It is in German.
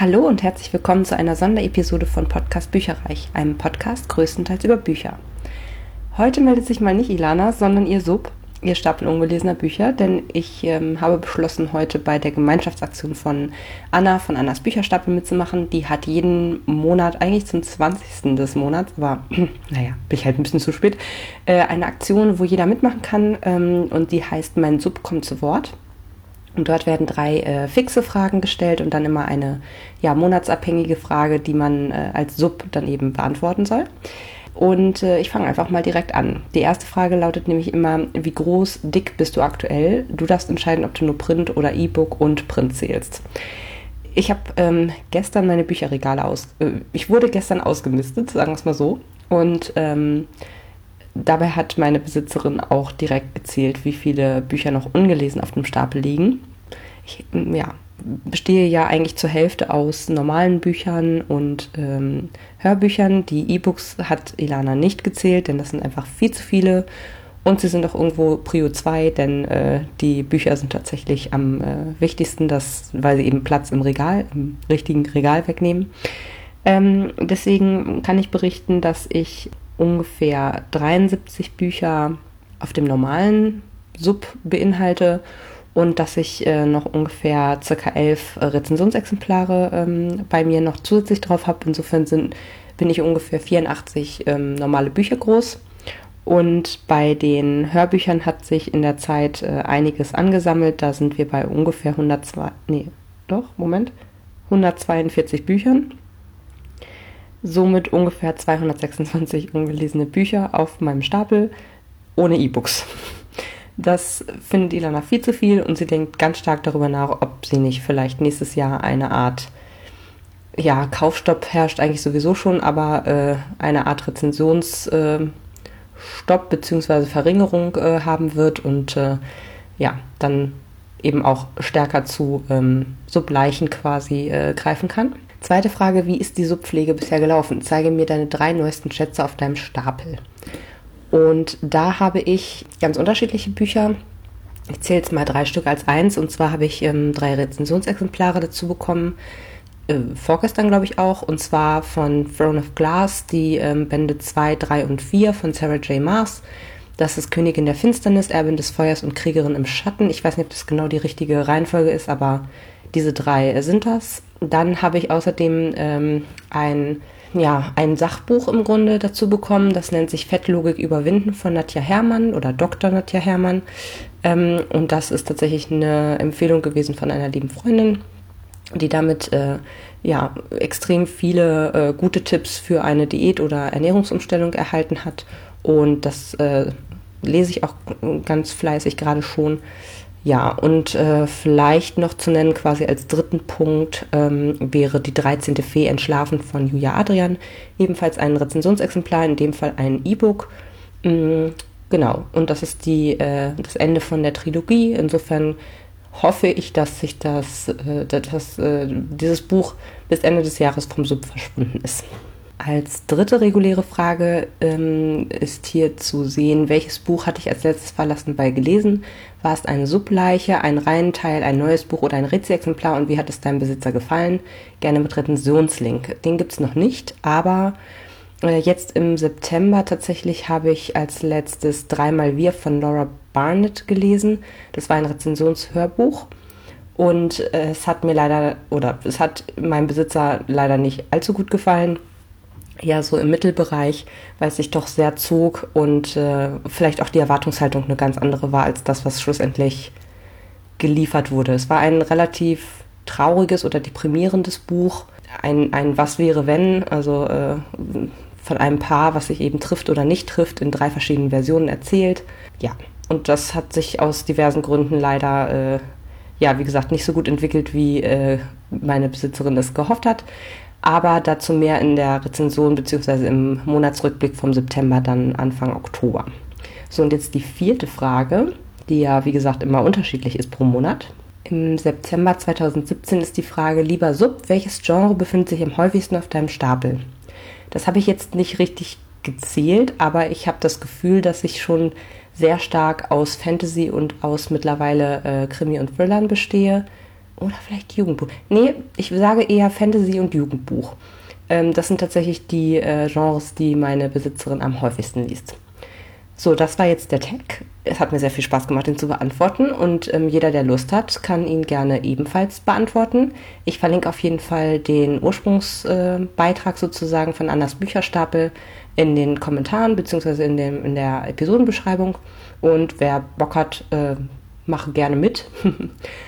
Hallo und herzlich willkommen zu einer Sonderepisode von Podcast Bücherreich, einem Podcast größtenteils über Bücher. Heute meldet sich mal nicht Ilana, sondern ihr Sub, ihr Stapel ungelesener Bücher, denn ich ähm, habe beschlossen, heute bei der Gemeinschaftsaktion von Anna von Annas Bücherstapel mitzumachen. Die hat jeden Monat, eigentlich zum 20. des Monats, aber naja, bin ich halt ein bisschen zu spät, äh, eine Aktion, wo jeder mitmachen kann ähm, und die heißt Mein Sub kommt zu Wort. Und dort werden drei äh, fixe Fragen gestellt und dann immer eine ja, monatsabhängige Frage, die man äh, als Sub dann eben beantworten soll. Und äh, ich fange einfach mal direkt an. Die erste Frage lautet nämlich immer, wie groß, dick bist du aktuell? Du darfst entscheiden, ob du nur Print oder E-Book und Print zählst. Ich habe ähm, gestern meine Bücherregale aus... Äh, ich wurde gestern ausgemistet, sagen wir es mal so. Und ähm, Dabei hat meine Besitzerin auch direkt gezählt, wie viele Bücher noch ungelesen auf dem Stapel liegen. Ich ja, bestehe ja eigentlich zur Hälfte aus normalen Büchern und ähm, Hörbüchern. Die E-Books hat Ilana nicht gezählt, denn das sind einfach viel zu viele. Und sie sind auch irgendwo Prio 2, denn äh, die Bücher sind tatsächlich am äh, wichtigsten, das, weil sie eben Platz im Regal, im richtigen Regal wegnehmen. Ähm, deswegen kann ich berichten, dass ich ungefähr 73 Bücher auf dem normalen Sub beinhalte und dass ich äh, noch ungefähr circa elf äh, Rezensionsexemplare ähm, bei mir noch zusätzlich drauf habe. Insofern sind, bin ich ungefähr 84 ähm, normale Bücher groß. Und bei den Hörbüchern hat sich in der Zeit äh, einiges angesammelt. Da sind wir bei ungefähr 102, nee, doch, Moment, 142 Büchern somit ungefähr 226 ungelesene Bücher auf meinem Stapel ohne E-Books. Das findet Ilana viel zu viel und sie denkt ganz stark darüber nach, ob sie nicht vielleicht nächstes Jahr eine Art, ja, Kaufstopp herrscht eigentlich sowieso schon, aber äh, eine Art Rezensionsstopp äh, bzw. Verringerung äh, haben wird und äh, ja, dann eben auch stärker zu ähm, Subleichen quasi äh, greifen kann. Zweite Frage, wie ist die Subpflege bisher gelaufen? Zeige mir deine drei neuesten Schätze auf deinem Stapel. Und da habe ich ganz unterschiedliche Bücher. Ich zähle jetzt mal drei Stück als eins. Und zwar habe ich ähm, drei Rezensionsexemplare dazu bekommen. Äh, vorgestern, glaube ich, auch. Und zwar von Throne of Glass, die ähm, Bände 2, 3 und 4 von Sarah J. Maas. Das ist Königin der Finsternis, Erbin des Feuers und Kriegerin im Schatten. Ich weiß nicht, ob das genau die richtige Reihenfolge ist, aber diese drei sind das. Dann habe ich außerdem ähm, ein, ja, ein Sachbuch im Grunde dazu bekommen. Das nennt sich Fettlogik überwinden von Nadja Herrmann oder Dr. Nadja Herrmann. Ähm, und das ist tatsächlich eine Empfehlung gewesen von einer lieben Freundin, die damit äh, ja, extrem viele äh, gute Tipps für eine Diät oder Ernährungsumstellung erhalten hat. Und das äh, lese ich auch ganz fleißig gerade schon. Ja, und äh, vielleicht noch zu nennen, quasi als dritten Punkt, ähm, wäre die 13. Fee entschlafen von Julia Adrian. Ebenfalls ein Rezensionsexemplar, in dem Fall ein E-Book. Mhm, genau, und das ist die, äh, das Ende von der Trilogie. Insofern hoffe ich, dass sich das, äh, dass, äh, dieses Buch bis Ende des Jahres vom Sub verschwunden ist. Als dritte reguläre Frage ähm, ist hier zu sehen, welches Buch hatte ich als letztes verlassen bei gelesen? War es eine Subleiche, ein Reihenteil, ein neues Buch oder ein Rätselexemplar und wie hat es deinem Besitzer gefallen? Gerne mit Retentionslink. Den gibt es noch nicht, aber äh, jetzt im September tatsächlich habe ich als letztes Dreimal Wir von Laura Barnett gelesen. Das war ein Rezensionshörbuch. Und äh, es hat mir leider, oder es hat meinem Besitzer leider nicht allzu gut gefallen ja so im Mittelbereich, weil es sich doch sehr zog und äh, vielleicht auch die Erwartungshaltung eine ganz andere war als das, was schlussendlich geliefert wurde. Es war ein relativ trauriges oder deprimierendes Buch, ein, ein Was wäre wenn, also äh, von einem Paar, was sich eben trifft oder nicht trifft, in drei verschiedenen Versionen erzählt. Ja, und das hat sich aus diversen Gründen leider, äh, ja, wie gesagt, nicht so gut entwickelt, wie äh, meine Besitzerin es gehofft hat aber dazu mehr in der Rezension bzw. im Monatsrückblick vom September dann Anfang Oktober. So, und jetzt die vierte Frage, die ja wie gesagt immer unterschiedlich ist pro Monat. Im September 2017 ist die Frage, lieber Sub, welches Genre befindet sich am häufigsten auf deinem Stapel? Das habe ich jetzt nicht richtig gezählt, aber ich habe das Gefühl, dass ich schon sehr stark aus Fantasy und aus mittlerweile äh, Krimi und Thrillern bestehe Oder vielleicht Jugendbuch. Nee, ich sage eher Fantasy und Jugendbuch. Ähm, das sind tatsächlich die äh, Genres, die meine Besitzerin am häufigsten liest. So, das war jetzt der Tag. Es hat mir sehr viel Spaß gemacht, ihn zu beantworten und ähm, jeder, der Lust hat, kann ihn gerne ebenfalls beantworten. Ich verlinke auf jeden Fall den Ursprungsbeitrag äh, sozusagen von Annas Bücherstapel in den Kommentaren bzw. In, in der Episodenbeschreibung. Und wer Bock hat, äh, mache gerne mit.